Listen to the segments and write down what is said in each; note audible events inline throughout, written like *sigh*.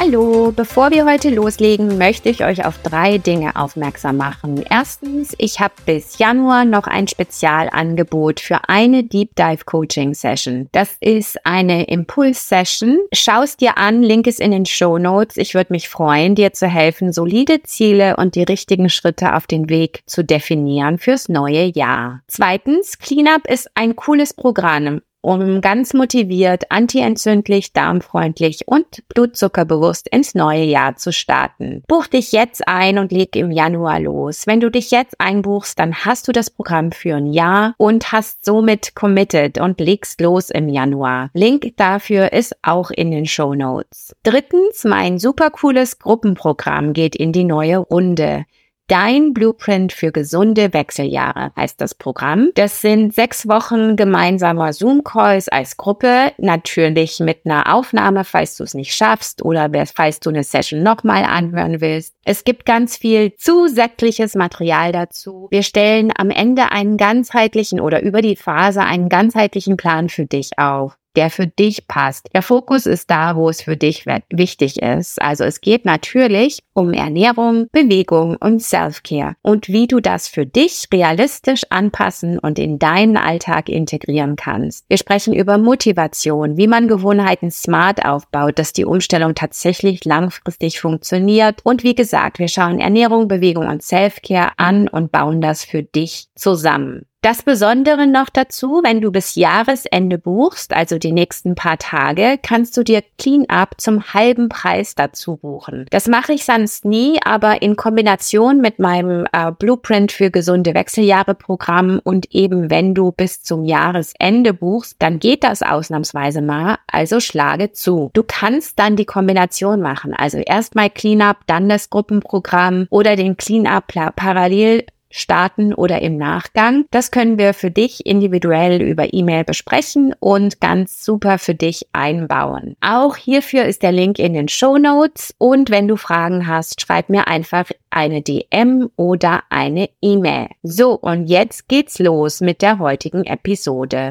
Hallo, bevor wir heute loslegen, möchte ich euch auf drei Dinge aufmerksam machen. Erstens, ich habe bis Januar noch ein Spezialangebot für eine Deep Dive Coaching Session. Das ist eine Impuls Session. Schau es dir an, Link ist in den Show Notes. Ich würde mich freuen, dir zu helfen, solide Ziele und die richtigen Schritte auf den Weg zu definieren fürs neue Jahr. Zweitens, Cleanup ist ein cooles Programm um ganz motiviert, antientzündlich, darmfreundlich und blutzuckerbewusst ins neue Jahr zu starten. Buch dich jetzt ein und leg im Januar los. Wenn du dich jetzt einbuchst, dann hast du das Programm für ein Jahr und hast somit committed und legst los im Januar. Link dafür ist auch in den Show Notes. Drittens, mein super cooles Gruppenprogramm geht in die neue Runde. Dein Blueprint für gesunde Wechseljahre heißt das Programm. Das sind sechs Wochen gemeinsamer Zoom-Calls als Gruppe, natürlich mit einer Aufnahme, falls du es nicht schaffst oder falls du eine Session nochmal anhören willst. Es gibt ganz viel zusätzliches Material dazu. Wir stellen am Ende einen ganzheitlichen oder über die Phase einen ganzheitlichen Plan für dich auf der für dich passt. Der Fokus ist da, wo es für dich wichtig ist. Also es geht natürlich um Ernährung, Bewegung und Self-Care und wie du das für dich realistisch anpassen und in deinen Alltag integrieren kannst. Wir sprechen über Motivation, wie man Gewohnheiten smart aufbaut, dass die Umstellung tatsächlich langfristig funktioniert. Und wie gesagt, wir schauen Ernährung, Bewegung und Self-Care an und bauen das für dich zusammen. Das Besondere noch dazu, wenn du bis Jahresende buchst, also die nächsten paar Tage, kannst du dir Cleanup zum halben Preis dazu buchen. Das mache ich sonst nie, aber in Kombination mit meinem äh, Blueprint für gesunde Wechseljahre Programm und eben wenn du bis zum Jahresende buchst, dann geht das ausnahmsweise mal, also schlage zu. Du kannst dann die Kombination machen, also erstmal Cleanup, dann das Gruppenprogramm oder den Cleanup parallel starten oder im Nachgang. Das können wir für dich individuell über E-Mail besprechen und ganz super für dich einbauen. Auch hierfür ist der Link in den Show Notes und wenn du Fragen hast, schreib mir einfach eine DM oder eine E-Mail. So, und jetzt geht's los mit der heutigen Episode.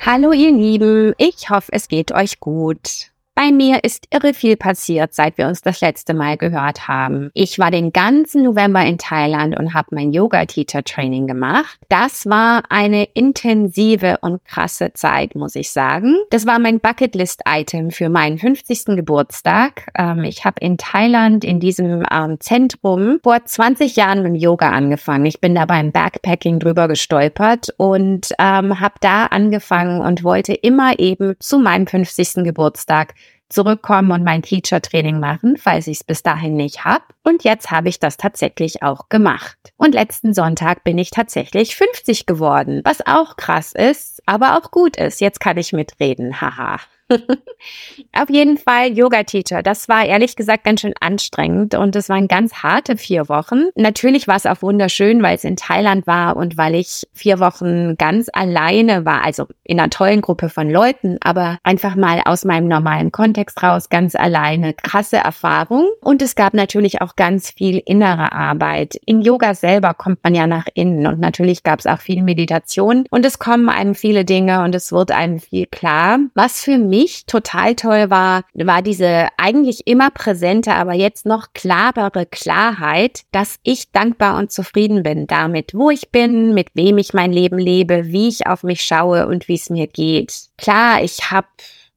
Hallo ihr Lieben, ich hoffe, es geht euch gut. Bei mir ist irre viel passiert, seit wir uns das letzte Mal gehört haben. Ich war den ganzen November in Thailand und habe mein Yoga-Teacher-Training gemacht. Das war eine intensive und krasse Zeit, muss ich sagen. Das war mein Bucketlist-Item für meinen 50. Geburtstag. Ähm, ich habe in Thailand in diesem ähm, Zentrum vor 20 Jahren mit Yoga angefangen. Ich bin da beim Backpacking drüber gestolpert und ähm, habe da angefangen und wollte immer eben zu meinem 50. Geburtstag zurückkommen und mein Teacher-Training machen, falls ich es bis dahin nicht habe. Und jetzt habe ich das tatsächlich auch gemacht. Und letzten Sonntag bin ich tatsächlich 50 geworden, was auch krass ist, aber auch gut ist. Jetzt kann ich mitreden, haha. *laughs* Auf jeden Fall Yoga-Teacher. Das war ehrlich gesagt ganz schön anstrengend und es waren ganz harte vier Wochen. Natürlich war es auch wunderschön, weil es in Thailand war und weil ich vier Wochen ganz alleine war, also in einer tollen Gruppe von Leuten, aber einfach mal aus meinem normalen Kontext raus, ganz alleine. Krasse Erfahrung. Und es gab natürlich auch ganz viel innere Arbeit. In Yoga selber kommt man ja nach innen und natürlich gab es auch viel Meditation und es kommen einem viele Dinge und es wird einem viel klar, was für mich mich total toll war, war diese eigentlich immer präsente, aber jetzt noch klarere Klarheit, dass ich dankbar und zufrieden bin damit, wo ich bin, mit wem ich mein Leben lebe, wie ich auf mich schaue und wie es mir geht. Klar, ich habe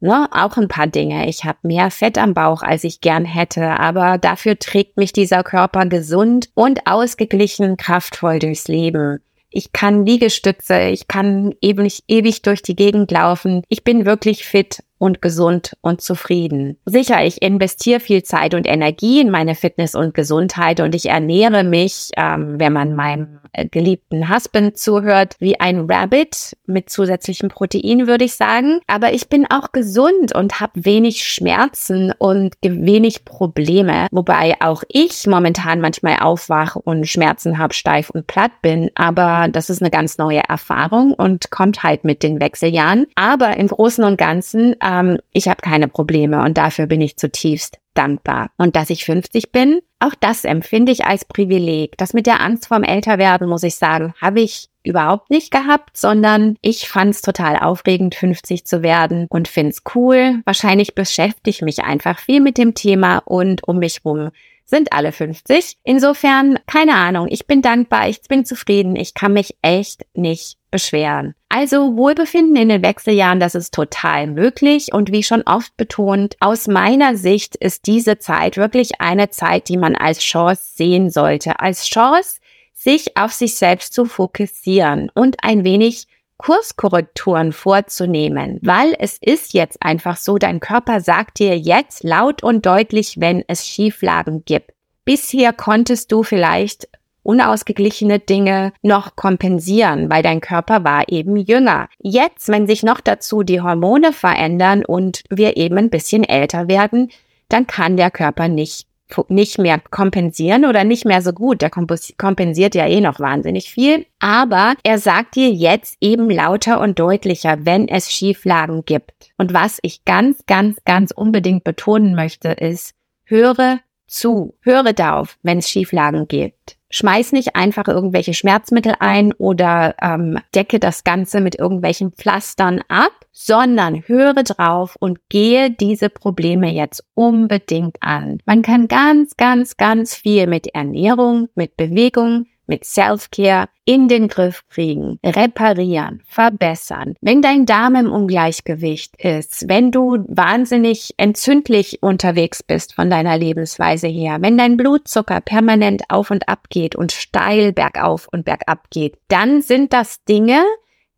Ne, auch ein paar Dinge. Ich habe mehr Fett am Bauch, als ich gern hätte, aber dafür trägt mich dieser Körper gesund und ausgeglichen kraftvoll durchs Leben. Ich kann Liegestütze, ich kann nicht ewig durch die Gegend laufen. Ich bin wirklich fit und gesund und zufrieden. Sicher, ich investiere viel Zeit und Energie in meine Fitness und Gesundheit und ich ernähre mich, ähm, wenn man meinem äh, geliebten Husband zuhört, wie ein Rabbit mit zusätzlichem Protein, würde ich sagen. Aber ich bin auch gesund und habe wenig Schmerzen und wenig Probleme, wobei auch ich momentan manchmal aufwache und Schmerzen habe, steif und platt bin. Aber das ist eine ganz neue Erfahrung und kommt halt mit den Wechseljahren. Aber im Großen und Ganzen, ähm, ich habe keine Probleme und dafür bin ich zutiefst dankbar. Und dass ich 50 bin, auch das empfinde ich als Privileg. Das mit der Angst vorm Älterwerden, muss ich sagen, habe ich überhaupt nicht gehabt, sondern ich fand es total aufregend, 50 zu werden und finde es cool. Wahrscheinlich beschäftige ich mich einfach viel mit dem Thema und um mich rum sind alle 50. Insofern, keine Ahnung, ich bin dankbar, ich bin zufrieden, ich kann mich echt nicht beschweren. Also Wohlbefinden in den Wechseljahren, das ist total möglich und wie schon oft betont, aus meiner Sicht ist diese Zeit wirklich eine Zeit, die man als Chance sehen sollte. Als Chance, sich auf sich selbst zu fokussieren und ein wenig Kurskorrekturen vorzunehmen, weil es ist jetzt einfach so, dein Körper sagt dir jetzt laut und deutlich, wenn es Schieflagen gibt. Bisher konntest du vielleicht unausgeglichene Dinge noch kompensieren, weil dein Körper war eben jünger. Jetzt, wenn sich noch dazu die Hormone verändern und wir eben ein bisschen älter werden, dann kann der Körper nicht nicht mehr kompensieren oder nicht mehr so gut. Der kompensiert ja eh noch wahnsinnig viel. Aber er sagt dir jetzt eben lauter und deutlicher, wenn es Schieflagen gibt. Und was ich ganz, ganz, ganz unbedingt betonen möchte, ist, höre zu, höre darauf, wenn es Schieflagen gibt. Schmeiß nicht einfach irgendwelche Schmerzmittel ein oder ähm, decke das Ganze mit irgendwelchen Pflastern ab, sondern höre drauf und gehe diese Probleme jetzt unbedingt an. Man kann ganz, ganz, ganz viel mit Ernährung, mit Bewegung, mit Self-Care in den Griff kriegen, reparieren, verbessern. Wenn dein Darm im Ungleichgewicht ist, wenn du wahnsinnig entzündlich unterwegs bist von deiner Lebensweise her, wenn dein Blutzucker permanent auf und ab geht und steil bergauf und bergab geht, dann sind das Dinge,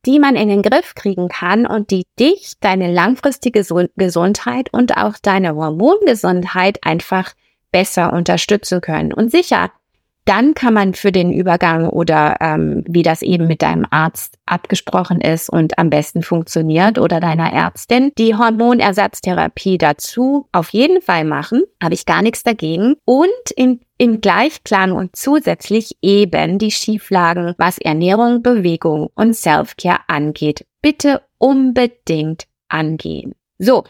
die man in den Griff kriegen kann und die dich, deine langfristige Gesundheit und auch deine Hormongesundheit einfach besser unterstützen können. Und sicher, dann kann man für den Übergang oder ähm, wie das eben mit deinem Arzt abgesprochen ist und am besten funktioniert oder deiner Ärztin, die Hormonersatztherapie dazu auf jeden Fall machen. Habe ich gar nichts dagegen. Und im im Gleichklang und zusätzlich eben die Schieflagen, was Ernährung, Bewegung und Self-Care angeht, bitte unbedingt angehen. So,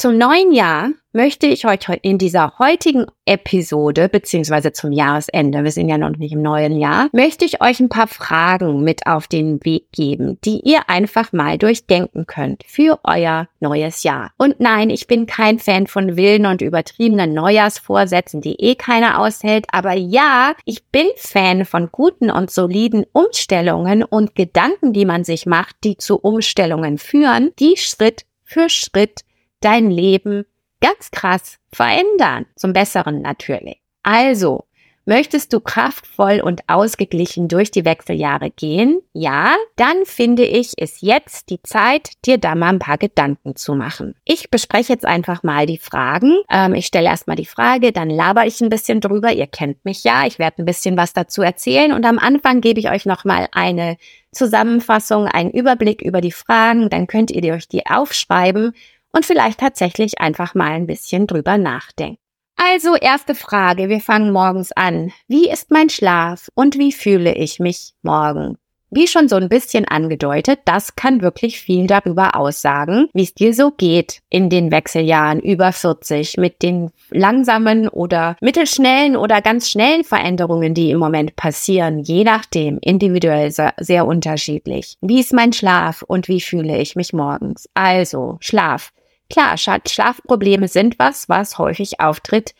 zum neuen Jahr möchte ich euch in dieser heutigen Episode, beziehungsweise zum Jahresende, wir sind ja noch nicht im neuen Jahr, möchte ich euch ein paar Fragen mit auf den Weg geben, die ihr einfach mal durchdenken könnt für euer neues Jahr. Und nein, ich bin kein Fan von wilden und übertriebenen Neujahrsvorsätzen, die eh keiner aushält, aber ja, ich bin Fan von guten und soliden Umstellungen und Gedanken, die man sich macht, die zu Umstellungen führen, die Schritt für Schritt dein Leben ganz krass verändern. Zum Besseren natürlich. Also, Möchtest du kraftvoll und ausgeglichen durch die Wechseljahre gehen? Ja, dann finde ich, ist jetzt die Zeit, dir da mal ein paar Gedanken zu machen. Ich bespreche jetzt einfach mal die Fragen. Ähm, ich stelle erstmal die Frage, dann laber ich ein bisschen drüber. Ihr kennt mich ja. Ich werde ein bisschen was dazu erzählen und am Anfang gebe ich euch nochmal eine Zusammenfassung, einen Überblick über die Fragen. Dann könnt ihr euch die aufschreiben und vielleicht tatsächlich einfach mal ein bisschen drüber nachdenken. Also erste Frage, wir fangen morgens an. Wie ist mein Schlaf und wie fühle ich mich morgen? Wie schon so ein bisschen angedeutet, das kann wirklich viel darüber aussagen, wie es dir so geht in den Wechseljahren über 40 mit den langsamen oder mittelschnellen oder ganz schnellen Veränderungen, die im Moment passieren, je nachdem, individuell sehr, unterschiedlich. Wie ist mein Schlaf und wie fühle ich mich morgens? Also, Schlaf. Klar, Schlafprobleme sind was, was häufig auftritt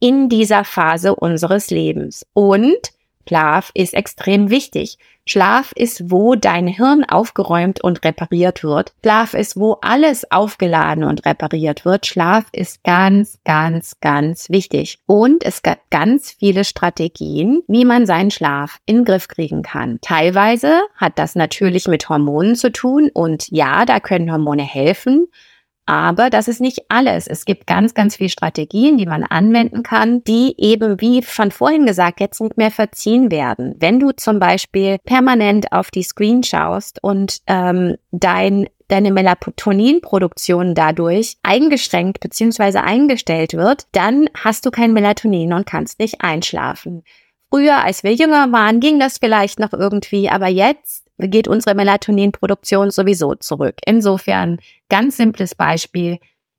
in dieser Phase unseres Lebens. Und Schlaf ist extrem wichtig. Schlaf ist, wo dein Hirn aufgeräumt und repariert wird. Schlaf ist, wo alles aufgeladen und repariert wird. Schlaf ist ganz, ganz, ganz wichtig. Und es gibt ganz viele Strategien, wie man seinen Schlaf in den Griff kriegen kann. Teilweise hat das natürlich mit Hormonen zu tun und ja, da können Hormone helfen. Aber das ist nicht alles. Es gibt ganz, ganz viele Strategien, die man anwenden kann, die eben, wie von vorhin gesagt, jetzt nicht mehr verziehen werden. Wenn du zum Beispiel permanent auf die Screen schaust und ähm, dein deine Melatoninproduktion dadurch eingeschränkt bzw. eingestellt wird, dann hast du kein Melatonin und kannst nicht einschlafen. Früher, als wir jünger waren, ging das vielleicht noch irgendwie, aber jetzt geht unsere Melatoninproduktion sowieso zurück. Insofern ganz simples Beispiel,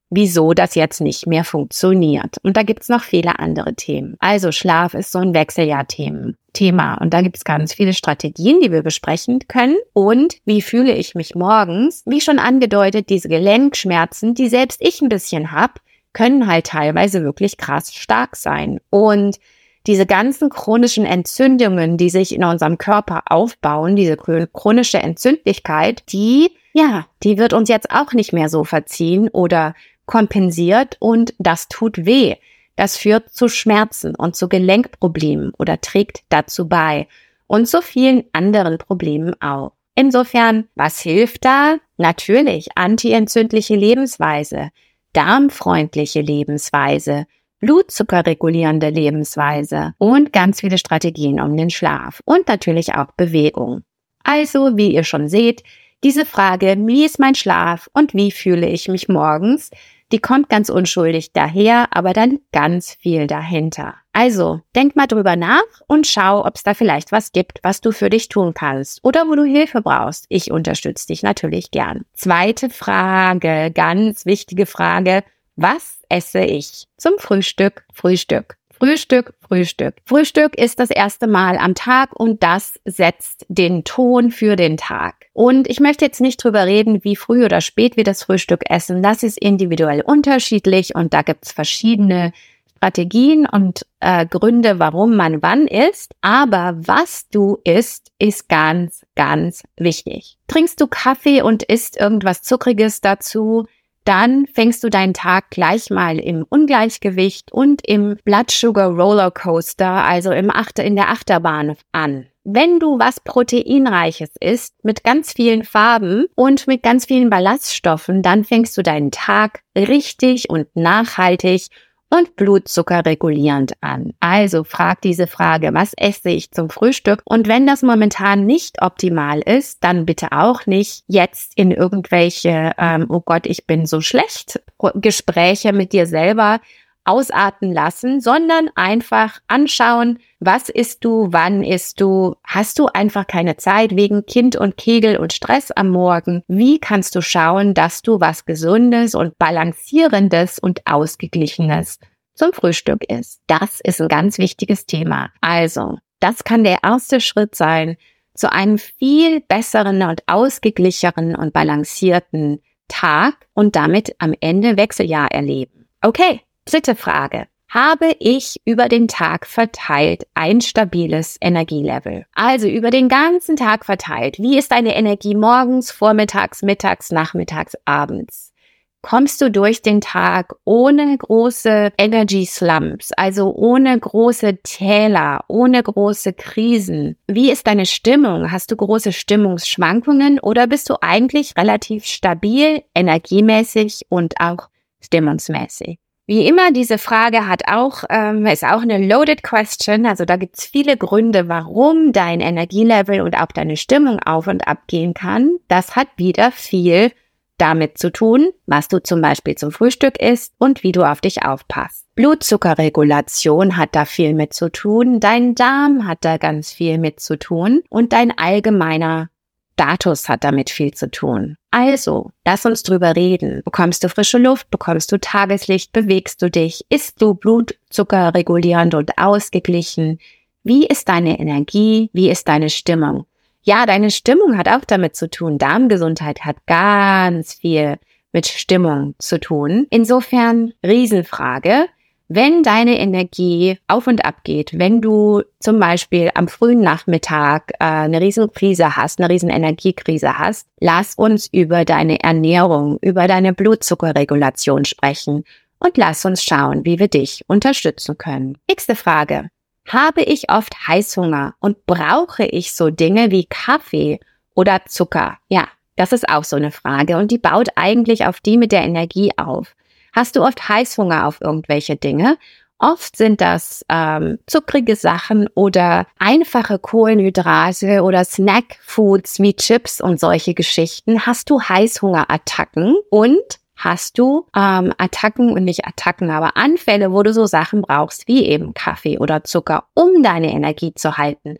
wieso das jetzt nicht mehr funktioniert. Und da gibt's noch viele andere Themen. Also Schlaf ist so ein Wechseljahr-Thema. Und da gibt's ganz viele Strategien, die wir besprechen können. Und wie fühle ich mich morgens? Wie schon angedeutet, diese Gelenkschmerzen, die selbst ich ein bisschen hab, können halt teilweise wirklich krass stark sein. Und diese ganzen chronischen Entzündungen, die sich in unserem Körper aufbauen, diese chronische Entzündlichkeit, die, ja, die wird uns jetzt auch nicht mehr so verziehen oder kompensiert und das tut weh. Das führt zu Schmerzen und zu Gelenkproblemen oder trägt dazu bei und zu vielen anderen Problemen auch. Insofern, was hilft da? Natürlich antientzündliche Lebensweise, darmfreundliche Lebensweise, blutzuckerregulierende Lebensweise und ganz viele Strategien um den Schlaf und natürlich auch Bewegung. Also, wie ihr schon seht, diese Frage, wie ist mein Schlaf und wie fühle ich mich morgens, die kommt ganz unschuldig daher, aber dann ganz viel dahinter. Also, denk mal drüber nach und schau, ob es da vielleicht was gibt, was du für dich tun kannst oder wo du Hilfe brauchst. Ich unterstütze dich natürlich gern. Zweite Frage, ganz wichtige Frage. Was esse ich zum Frühstück? Frühstück. Frühstück, Frühstück. Frühstück ist das erste Mal am Tag und das setzt den Ton für den Tag. Und ich möchte jetzt nicht drüber reden, wie früh oder spät wir das Frühstück essen. Das ist individuell unterschiedlich und da gibt's verschiedene Strategien und äh, Gründe, warum man wann isst. Aber was du isst, ist ganz, ganz wichtig. Trinkst du Kaffee und isst irgendwas Zuckriges dazu, dann fängst du deinen Tag gleich mal im Ungleichgewicht und im Blood Sugar Roller Coaster, also im Achter, in der Achterbahn an. Wenn du was Proteinreiches isst, mit ganz vielen Farben und mit ganz vielen Ballaststoffen, dann fängst du deinen Tag richtig und nachhaltig und Blutzucker regulierend an. Also frag diese Frage, was esse ich zum Frühstück? Und wenn das momentan nicht optimal ist, dann bitte auch nicht jetzt in irgendwelche, ähm, oh Gott, ich bin so schlecht, Gespräche mit dir selber ausarten lassen, sondern einfach anschauen, was isst du, wann isst du, hast du einfach keine Zeit wegen Kind und Kegel und Stress am Morgen. Wie kannst du schauen, dass du was Gesundes und Balancierendes und Ausgeglichenes zum Frühstück isst? Das ist ein ganz wichtiges Thema. Also, das kann der erste Schritt sein zu einem viel besseren und ausgeglicheren und balancierten Tag und damit am Ende Wechseljahr erleben. Okay, Dritte Frage. Habe ich über den Tag verteilt ein stabiles Energielevel? Also über den ganzen Tag verteilt. Wie ist deine Energie morgens, vormittags, mittags, nachmittags, abends? Kommst du durch den Tag ohne große Energy Slumps, also ohne große Täler, ohne große Krisen? Wie ist deine Stimmung? Hast du große Stimmungsschwankungen oder bist du eigentlich relativ stabil, energiemäßig und auch stimmungsmäßig? Wie immer, diese Frage hat auch, ähm, ist auch eine loaded question. Also da gibt's viele Gründe, warum dein Energielevel und auch deine Stimmung auf und ab gehen kann. Das hat wieder viel damit zu tun, was du zum Beispiel zum Frühstück isst und wie du auf dich aufpasst. Blutzuckerregulation hat da viel mit zu tun, dein Darm hat da ganz viel mit zu tun und dein allgemeiner Status hat damit viel zu tun. Also, lass uns drüber reden. Bekommst du frische Luft? Bekommst du Tageslicht? Bewegst du dich? Isst du Blutzucker regulierend und ausgeglichen? Wie ist deine Energie? Wie ist deine Stimmung? Ja, deine Stimmung hat auch damit zu tun. Darmgesundheit hat ganz viel mit Stimmung zu tun. Insofern Riesenfrage. Wenn deine Energie auf und ab geht, wenn du zum Beispiel am frühen Nachmittag äh, eine Riesenkrise hast, eine riesen Energiekrise hast, lass uns über deine Ernährung, über deine Blutzuckerregulation sprechen und lass uns schauen, wie wir dich unterstützen können. Nächste Frage. Habe ich oft Heißhunger und brauche ich so Dinge wie Kaffee oder Zucker? Ja, Das ist auch so eine Frage und die baut eigentlich auf die mit der Energie auf. Hast du oft Heißhunger auf irgendwelche Dinge? Oft sind das ähm, zuckrige Sachen oder einfache Kohlenhydrate oder Snackfoods wie Chips und solche Geschichten. Hast du Heißhungerattacken und hast du ähm, Attacken und nicht Attacken, aber Anfälle, wo du so Sachen brauchst wie eben Kaffee oder Zucker, um deine Energie zu halten,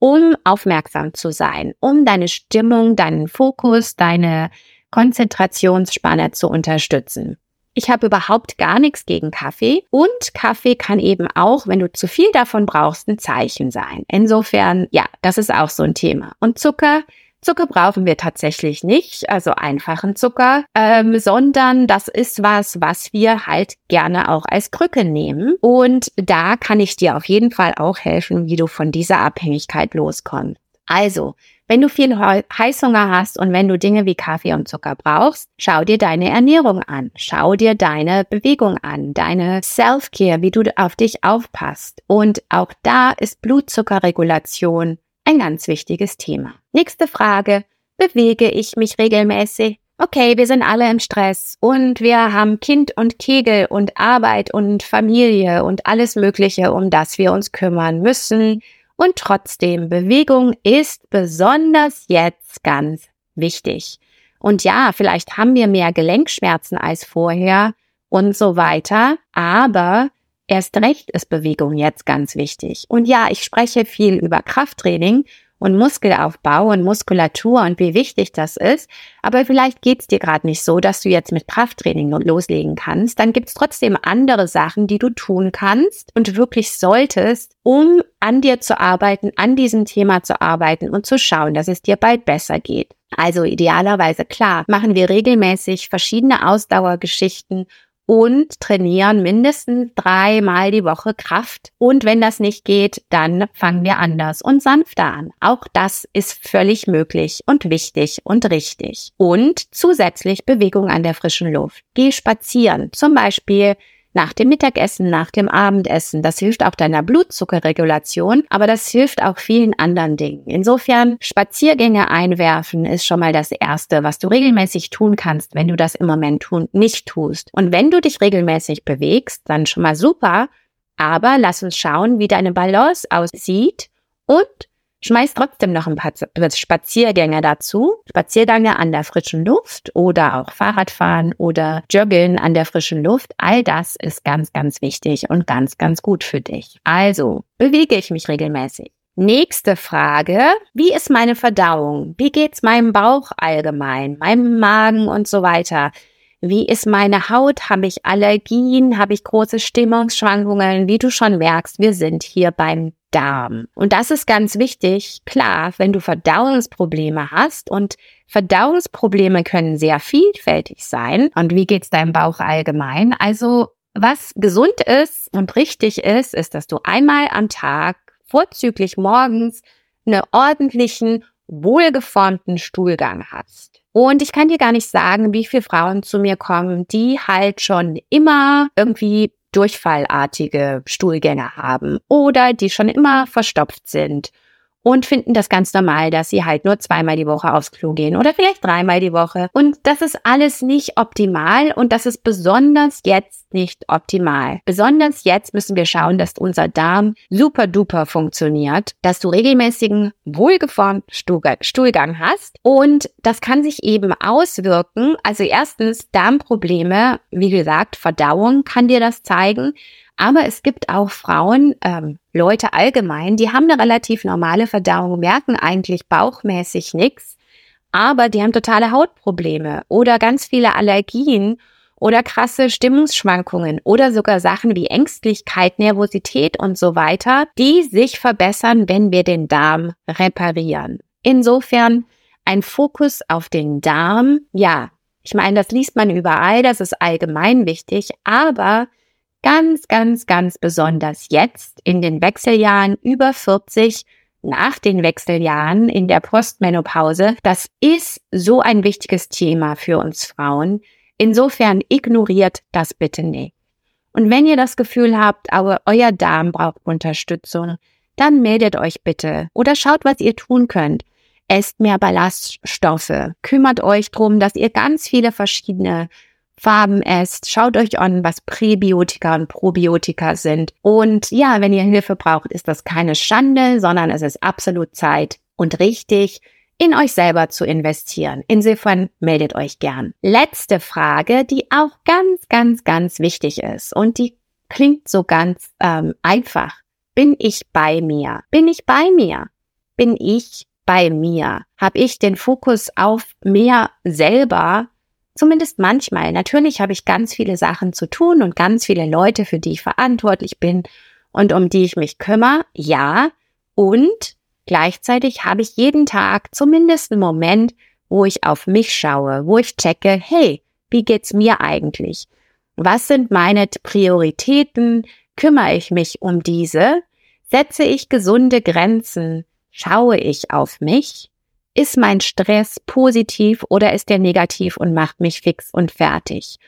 um aufmerksam zu sein, um deine Stimmung, deinen Fokus, deine Konzentrationsspanne zu unterstützen. Ich habe überhaupt gar nichts gegen Kaffee und Kaffee kann eben auch, wenn du zu viel davon brauchst, ein Zeichen sein. Insofern, ja, das ist auch so ein Thema. Und Zucker, Zucker brauchen wir tatsächlich nicht, also einfachen Zucker, ähm, sondern das ist was, was wir halt gerne auch als Krücke nehmen. Und da kann ich dir auf jeden Fall auch helfen, wie du von dieser Abhängigkeit loskommst. Also, wenn du viel Heißhunger hast und wenn du Dinge wie Kaffee und Zucker brauchst, schau dir deine Ernährung an, schau dir deine Bewegung an, deine Self-Care, wie du auf dich aufpasst. Und auch da ist Blutzuckerregulation ein ganz wichtiges Thema. Nächste Frage. Bewege ich mich regelmäßig? Okay, wir sind alle im Stress und wir haben Kind und Kegel und Arbeit und Familie und alles Mögliche, um das wir uns kümmern müssen. Und trotzdem, Bewegung ist besonders jetzt ganz wichtig. Und ja, vielleicht haben wir mehr Gelenkschmerzen als vorher und so weiter, aber erst recht ist Bewegung jetzt ganz wichtig. Und ja, ich spreche viel über Krafttraining und Muskelaufbau und Muskulatur und wie wichtig das ist. Aber vielleicht geht's dir gerade nicht so, dass du jetzt mit Krafttraining loslegen kannst. Dann gibt's trotzdem andere Sachen, die du tun kannst und wirklich solltest, um an dir zu arbeiten, an diesem Thema zu arbeiten und zu schauen, dass es dir bald besser geht. Also idealerweise klar, machen wir regelmäßig verschiedene Ausdauergeschichten und trainieren mindestens dreimal die Woche Kraft. Und wenn das nicht geht, dann fangen wir anders und sanfter an. Auch das ist völlig möglich und wichtig und richtig. Und zusätzlich Bewegung an der frischen Luft. Geh spazieren. Zum Beispiel nach dem Mittagessen, nach dem Abendessen. Das hilft auch deiner Blutzuckerregulation, aber das hilft auch vielen anderen Dingen. Insofern Spaziergänge einwerfen ist schon mal das Erste, was du regelmäßig tun kannst, wenn du das im Moment tun, nicht tust. Und wenn du dich regelmäßig bewegst, dann schon mal super. Aber lass uns schauen, wie deine Balance aussieht und Schmeiß trotzdem noch ein paar Spaziergänge dazu. Spaziergänge an der frischen Luft oder auch Fahrradfahren oder Joggen an der frischen Luft. All das ist ganz, ganz wichtig und ganz, ganz gut für dich. Also bewege ich mich regelmäßig. Nächste Frage. Wie ist meine Verdauung? Wie geht's meinem Bauch allgemein, meinem Magen und so weiter? Wie ist meine Haut? Habe ich Allergien? Habe ich große Stimmungsschwankungen? Wie du schon merkst, wir sind hier beim Darm. Und das ist ganz wichtig. Klar, wenn du Verdauungsprobleme hast und Verdauungsprobleme können sehr vielfältig sein. Und wie geht's deinem Bauch allgemein? Also, was gesund ist und richtig ist, ist, dass du einmal am Tag, vorzüglich morgens, einen ordentlichen, wohlgeformten Stuhlgang hast. Und ich kann dir gar nicht sagen, wie viele Frauen zu mir kommen, die halt schon immer irgendwie durchfallartige Stuhlgänge haben oder die schon immer verstopft sind und finden das ganz normal, dass sie halt nur zweimal die Woche aufs Klo gehen oder vielleicht dreimal die Woche. Und das ist alles nicht optimal und das ist besonders jetzt nicht optimal. Besonders jetzt müssen wir schauen, dass unser Darm super duper funktioniert, dass du regelmäßigen, wohlgeformten Stuhlgang hast und das kann sich eben auswirken. Also erstens Darmprobleme, wie gesagt, Verdauung kann dir das zeigen. Aber es gibt auch Frauen, ähm, Leute allgemein, die haben eine relativ normale Verdauung, merken eigentlich bauchmäßig nichts, aber die haben totale Hautprobleme oder ganz viele Allergien oder krasse Stimmungsschwankungen oder sogar Sachen wie Ängstlichkeit, Nervosität und so weiter, die sich verbessern, wenn wir den Darm reparieren. Insofern ein Fokus auf den Darm, ja, ich meine, das liest man überall, das ist allgemein wichtig, aber Ganz, ganz, ganz besonders jetzt in den Wechseljahren über 40, nach den Wechseljahren in der Postmenopause. Das ist so ein wichtiges Thema für uns Frauen. Insofern ignoriert das bitte nicht. Und wenn ihr das Gefühl habt, aber euer Darm braucht Unterstützung, dann meldet euch bitte oder schaut, was ihr tun könnt. esst mehr Ballaststoffe, kümmert euch drum, dass ihr ganz viele verschiedene Farben esst. Schaut euch an, was Präbiotika und Probiotika sind. Und ja, wenn ihr Hilfe braucht, ist das keine Schande, sondern es ist absolut Zeit und richtig, in euch selber zu investieren. Insofern meldet euch gern. Letzte Frage, die auch ganz, ganz, ganz wichtig ist und die klingt so ganz ähm, einfach. Bin ich bei mir? Bin ich bei mir? Bin ich bei mir? Habe ich den Fokus auf mehr selber Zumindest manchmal. Natürlich habe ich ganz viele Sachen zu tun und ganz viele Leute, für die ich verantwortlich bin und um die ich mich kümmere. Ja. Und gleichzeitig habe ich jeden Tag zumindest einen Moment, wo ich auf mich schaue, wo ich checke, hey, wie geht's mir eigentlich? Was sind meine Prioritäten? Kümmere ich mich um diese? Setze ich gesunde Grenzen? Schaue ich auf mich? Ist mein Stress positiv oder ist der negativ und macht mich fix und fertig?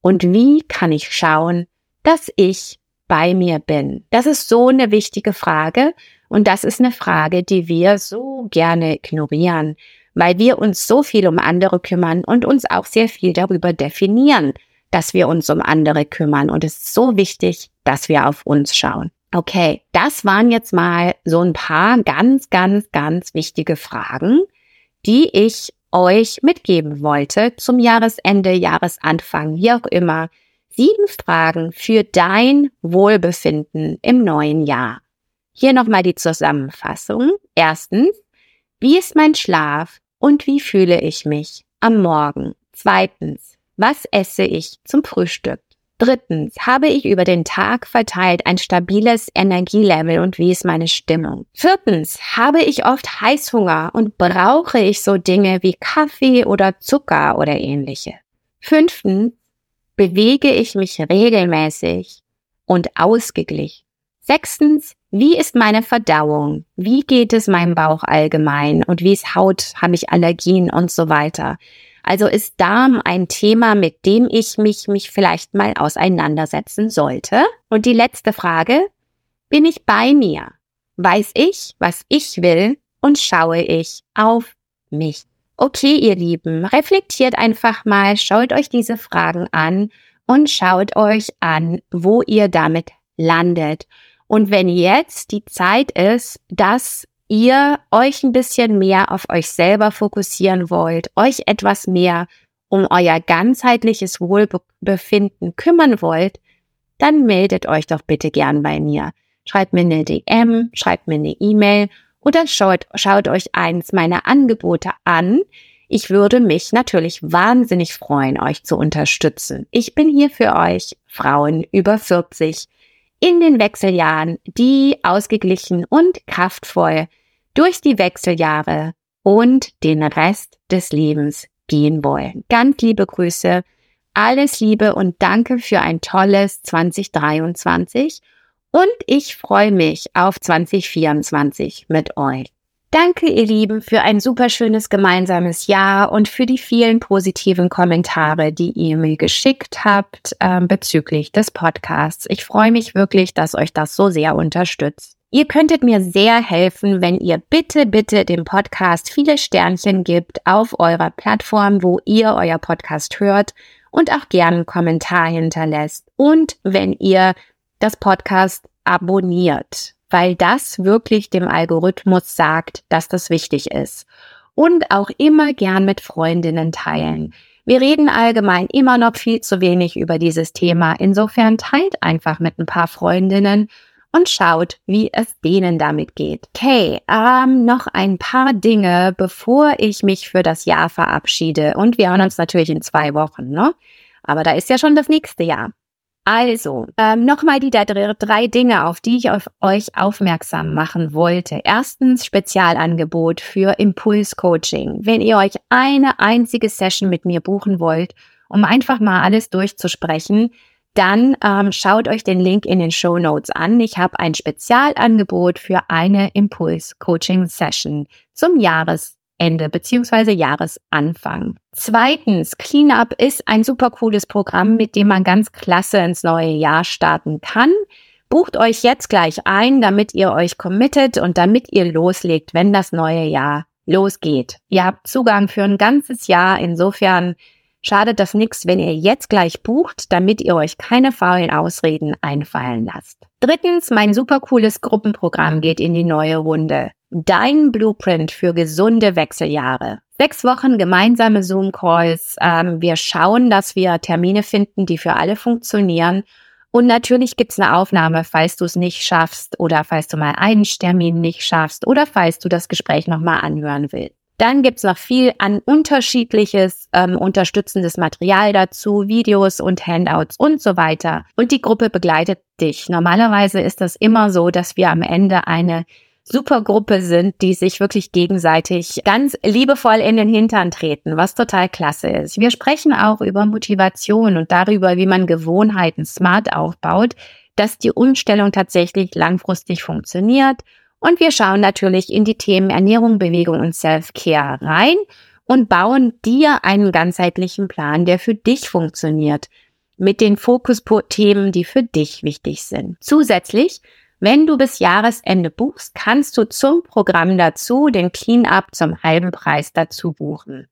Und wie kann ich schauen, dass ich bei mir bin? Das ist so eine wichtige Frage und das ist eine Frage, die wir so gerne ignorieren, weil wir uns so viel um andere kümmern und uns auch sehr viel darüber definieren, dass wir uns um andere kümmern. Und es ist so wichtig, dass wir auf uns schauen. Okay, das waren jetzt mal so ein paar ganz, ganz, ganz wichtige Fragen, die ich euch mitgeben wollte zum Jahresende, Jahresanfang, wie auch immer. Sieben Fragen für dein Wohlbefinden im neuen Jahr. Hier nochmal die Zusammenfassung. Erstens, wie ist mein Schlaf und wie fühle ich mich am Morgen? Zweitens, was esse ich zum Frühstück? Drittens, habe ich über den Tag verteilt ein stabiles Energielevel und wie ist meine Stimmung? Viertens, habe ich oft Heißhunger und brauche ich so Dinge wie Kaffee oder Zucker oder ähnliche? Fünftens, bewege ich mich regelmäßig und ausgeglichen? Sechstens, wie ist meine Verdauung? Wie geht es meinem Bauch allgemein? Und wie ist Haut? Habe ich Allergien und so weiter? Also ist Darm ein Thema, mit dem ich mich, mich vielleicht mal auseinandersetzen sollte? Und die letzte Frage, bin ich bei mir? Weiß ich, was ich will und schaue ich auf mich? Okay, ihr Lieben, reflektiert einfach mal, schaut euch diese Fragen an und schaut euch an, wo ihr damit landet. Und wenn jetzt die Zeit ist, dass ihr euch ein bisschen mehr auf euch selber fokussieren wollt, euch etwas mehr um euer ganzheitliches Wohlbefinden kümmern wollt, dann meldet euch doch bitte gern bei mir. Schreibt mir eine DM, schreibt mir eine E-Mail oder schaut, schaut euch eins meiner Angebote an. Ich würde mich natürlich wahnsinnig freuen, euch zu unterstützen. Ich bin hier für euch, Frauen über 40, in den Wechseljahren, die ausgeglichen und kraftvoll durch die Wechseljahre und den Rest des Lebens gehen wollen. Ganz liebe Grüße, alles Liebe und danke für ein tolles 2023 und ich freue mich auf 2024 mit euch. Danke, ihr Lieben, für ein super schönes gemeinsames Jahr und für die vielen positiven Kommentare, die ihr mir geschickt habt äh, bezüglich des Podcasts. Ich freue mich wirklich, dass euch das so sehr unterstützt. Ihr könntet mir sehr helfen, wenn ihr bitte, bitte dem Podcast viele Sternchen gibt auf eurer Plattform, wo ihr euer Podcast hört und auch gerne einen Kommentar hinterlässt. Und wenn ihr das Podcast abonniert, weil das wirklich dem Algorithmus sagt, dass das wichtig ist. Und auch immer gern mit Freundinnen teilen. Wir reden allgemein immer noch viel zu wenig über dieses Thema. Insofern teilt einfach mit ein paar Freundinnen und schaut, wie es denen damit geht. Okay, ähm, noch ein paar Dinge, bevor ich mich für das Jahr verabschiede. Und wir hören uns natürlich in zwei Wochen, ne? Aber da ist ja schon das nächste Jahr. Also, ähm, nochmal die drei Dinge, auf die ich auf euch aufmerksam machen wollte. Erstens Spezialangebot für Impulscoaching. Wenn ihr euch eine einzige Session mit mir buchen wollt, um einfach mal alles durchzusprechen, dann ähm, schaut euch den Link in den Show Notes an. Ich habe ein Spezialangebot für eine Impuls-Coaching-Session zum Jahresende beziehungsweise Jahresanfang. Zweitens, Cleanup ist ein super cooles Programm, mit dem man ganz klasse ins neue Jahr starten kann. Bucht euch jetzt gleich ein, damit ihr euch committet und damit ihr loslegt, wenn das neue Jahr los geht. Ihr habt Zugang für ein ganzes Jahr. Insofern schadet das nichts, wenn ihr jetzt gleich bucht, damit ihr euch keine faulen Ausreden einfallen lasst. Drittens, mein super cooles Gruppenprogramm geht in die neue Runde. Dein Blueprint für gesunde Wechseljahre. Sechs Wochen gemeinsame Zoom-Calls. Ähm, wir schauen, dass wir Termine finden, die für alle funktionieren. Und natürlich gibt's eine Aufnahme, falls du es nicht schaffst oder falls du mal einen Termin nicht schaffst oder falls du das Gespräch nochmal anhören willst. Dann gibt's noch viel an unterschiedliches, ähm, unterstützendes Material dazu, Videos und Handouts und so weiter. Und die Gruppe begleitet dich. Normalerweise ist das immer so, dass wir am Ende eine super Gruppe sind, die sich wirklich gegenseitig ganz liebevoll in den Hintern treten, was total klasse ist. Wir sprechen auch über Motivation und darüber, wie man Gewohnheiten smart aufbaut, dass die Umstellung tatsächlich langfristig funktioniert und wir schauen natürlich in die Themen Ernährung, Bewegung und Self-Care rein und bauen dir einen ganzheitlichen Plan, der für dich funktioniert, mit den Fokusthemen, die für dich wichtig sind. Zusätzlich, wenn du bis Jahresende buchst, kannst du zum Programm dazu den Clean-up zum halben Preis dazu buchen.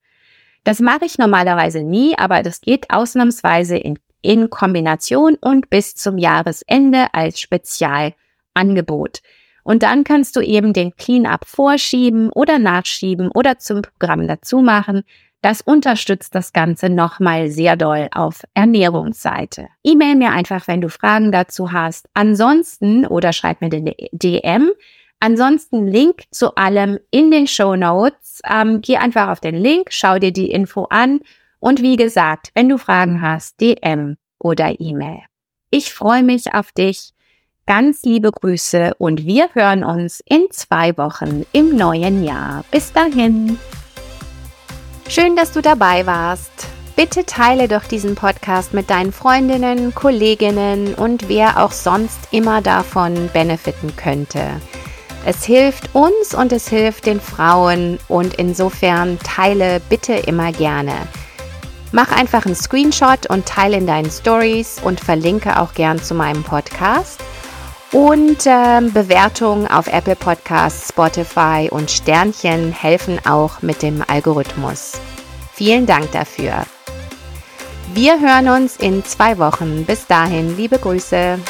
Das mache ich normalerweise nie, aber das geht ausnahmsweise in, in Kombination und bis zum Jahresende als Spezialangebot. Und dann kannst du eben den Cleanup vorschieben oder nachschieben oder zum Programm dazu machen. Das unterstützt das Ganze nochmal sehr doll auf Ernährungsseite. E-Mail mir einfach, wenn du Fragen dazu hast. Ansonsten oder schreib mir den DM. Ansonsten Link zu allem in den Show Notes. Ähm, geh einfach auf den Link, schau dir die Info an und wie gesagt, wenn du Fragen hast, DM oder E-Mail. Ich freue mich auf dich. Ganz liebe Grüße und wir hören uns in zwei Wochen im neuen Jahr. Bis dahin. Schön, dass du dabei warst. Bitte teile doch diesen Podcast mit deinen Freundinnen, Kolleginnen und wer auch sonst immer davon benefiten könnte. Es hilft uns und es hilft den Frauen und insofern teile bitte immer gerne. Mach einfach einen Screenshot und teile in deinen Stories und verlinke auch gern zu meinem Podcast. Und äh, Bewertungen auf Apple Podcasts, Spotify und Sternchen helfen auch mit dem Algorithmus. Vielen Dank dafür. Wir hören uns in zwei Wochen. Bis dahin, liebe Grüße.